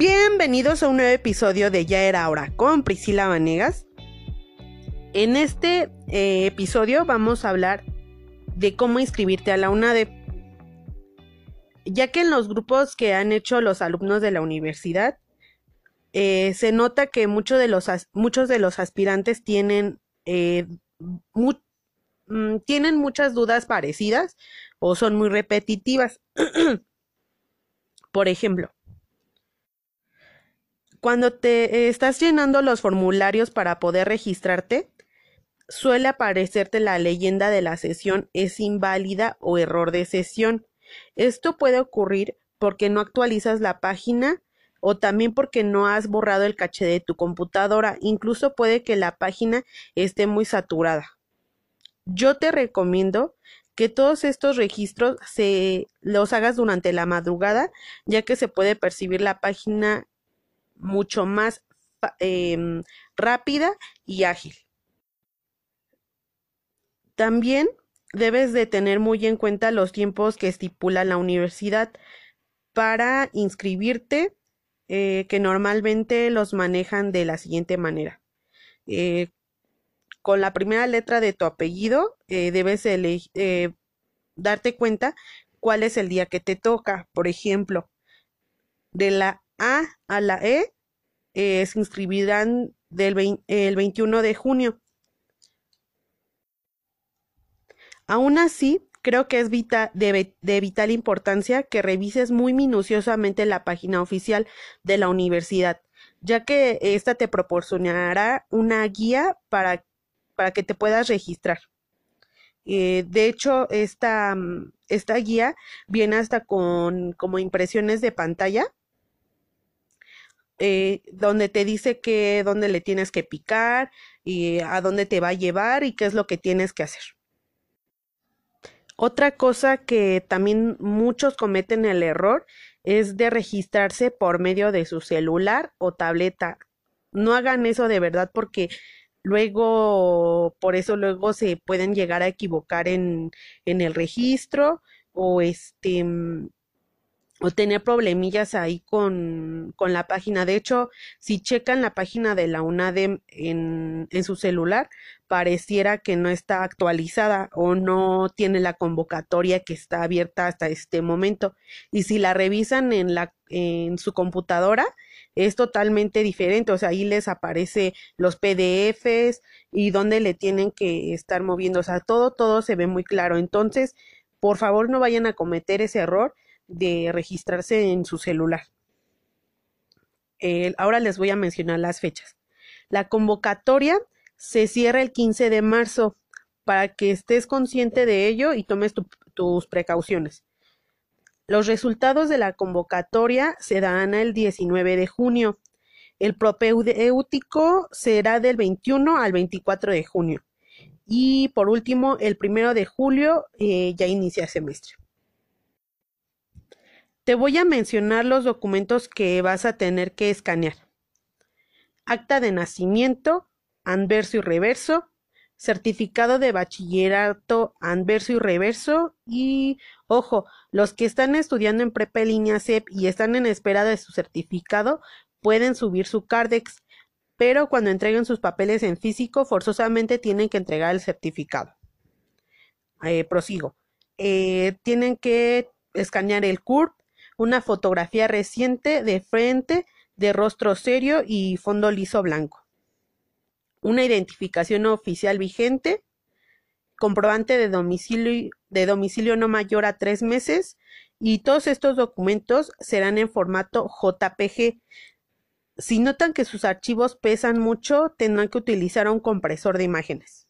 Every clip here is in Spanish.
Bienvenidos a un nuevo episodio de Ya era hora con Priscila Vanegas. En este eh, episodio vamos a hablar de cómo inscribirte a la UNADE. Ya que en los grupos que han hecho los alumnos de la universidad, eh, se nota que muchos de los, muchos de los aspirantes tienen, eh, mm, tienen muchas dudas parecidas o son muy repetitivas. Por ejemplo, cuando te estás llenando los formularios para poder registrarte, suele aparecerte la leyenda de la sesión es inválida o error de sesión. Esto puede ocurrir porque no actualizas la página o también porque no has borrado el caché de tu computadora. Incluso puede que la página esté muy saturada. Yo te recomiendo que todos estos registros se los hagas durante la madrugada, ya que se puede percibir la página mucho más em, rápida y ágil. También debes de tener muy en cuenta los tiempos que estipula la universidad para inscribirte, eh, que normalmente los manejan de la siguiente manera. Eh, con la primera letra de tu apellido eh, debes darte cuenta cuál es el día que te toca. Por ejemplo, de la a a la E eh, se inscribirán del el 21 de junio. Aún así, creo que es de, de, vital importancia que revises muy minuciosamente la página oficial de la universidad, ya que esta te proporcionará una guía para, para que te puedas registrar. Eh, de hecho, esta, esta guía viene hasta con como impresiones de pantalla eh, donde te dice que dónde le tienes que picar y a dónde te va a llevar y qué es lo que tienes que hacer. Otra cosa que también muchos cometen el error es de registrarse por medio de su celular o tableta. No hagan eso de verdad porque luego, por eso luego se pueden llegar a equivocar en, en el registro o este o tener problemillas ahí con, con, la página. De hecho, si checan la página de la UNADEM en, en, su celular, pareciera que no está actualizada o no tiene la convocatoria que está abierta hasta este momento. Y si la revisan en, la, en su computadora, es totalmente diferente. O sea, ahí les aparece los PDFs y dónde le tienen que estar moviendo. O sea, todo, todo se ve muy claro. Entonces, por favor, no vayan a cometer ese error de registrarse en su celular. ahora les voy a mencionar las fechas. La convocatoria se cierra el 15 de marzo para que estés consciente de ello y tomes tus precauciones. Los resultados de la convocatoria se dan el 19 de junio. El propedéutico será del 21 al 24 de junio. Y por último, el primero de julio eh, ya inicia el semestre. Te voy a mencionar los documentos que vas a tener que escanear. Acta de nacimiento, anverso y reverso, certificado de bachillerato anverso y reverso y, ojo, los que están estudiando en prepa línea CEP y están en espera de su certificado pueden subir su Cardex, pero cuando entreguen sus papeles en físico forzosamente tienen que entregar el certificado. Eh, prosigo. Eh, tienen que escanear el CURP, una fotografía reciente de frente, de rostro serio y fondo liso blanco. Una identificación oficial vigente, comprobante de domicilio, de domicilio no mayor a tres meses y todos estos documentos serán en formato JPG. Si notan que sus archivos pesan mucho, tendrán que utilizar un compresor de imágenes.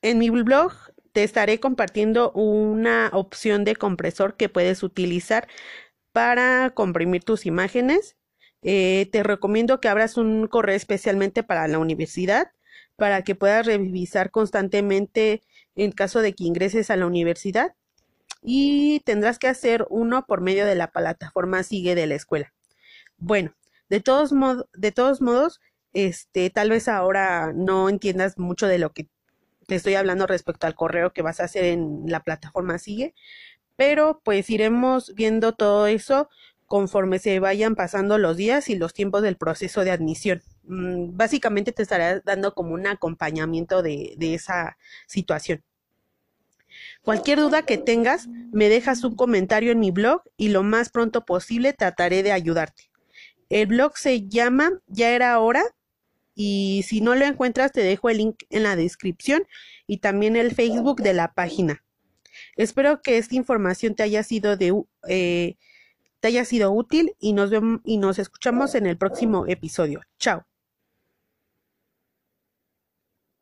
En mi blog te estaré compartiendo una opción de compresor que puedes utilizar para comprimir tus imágenes. Eh, te recomiendo que abras un correo especialmente para la universidad para que puedas revisar constantemente en caso de que ingreses a la universidad y tendrás que hacer uno por medio de la plataforma Sigue de la escuela. Bueno, de todos, modos, de todos modos, este, tal vez ahora no entiendas mucho de lo que te estoy hablando respecto al correo que vas a hacer en la plataforma Sigue, pero pues iremos viendo todo eso conforme se vayan pasando los días y los tiempos del proceso de admisión. Mm, básicamente te estará dando como un acompañamiento de, de esa situación. Cualquier duda que tengas, me dejas un comentario en mi blog y lo más pronto posible trataré de ayudarte. El blog se llama Ya era hora y si no lo encuentras te dejo el link en la descripción y también el Facebook de la página. Espero que esta información te haya sido eh, te haya sido útil y nos y nos escuchamos en el próximo episodio. Chao.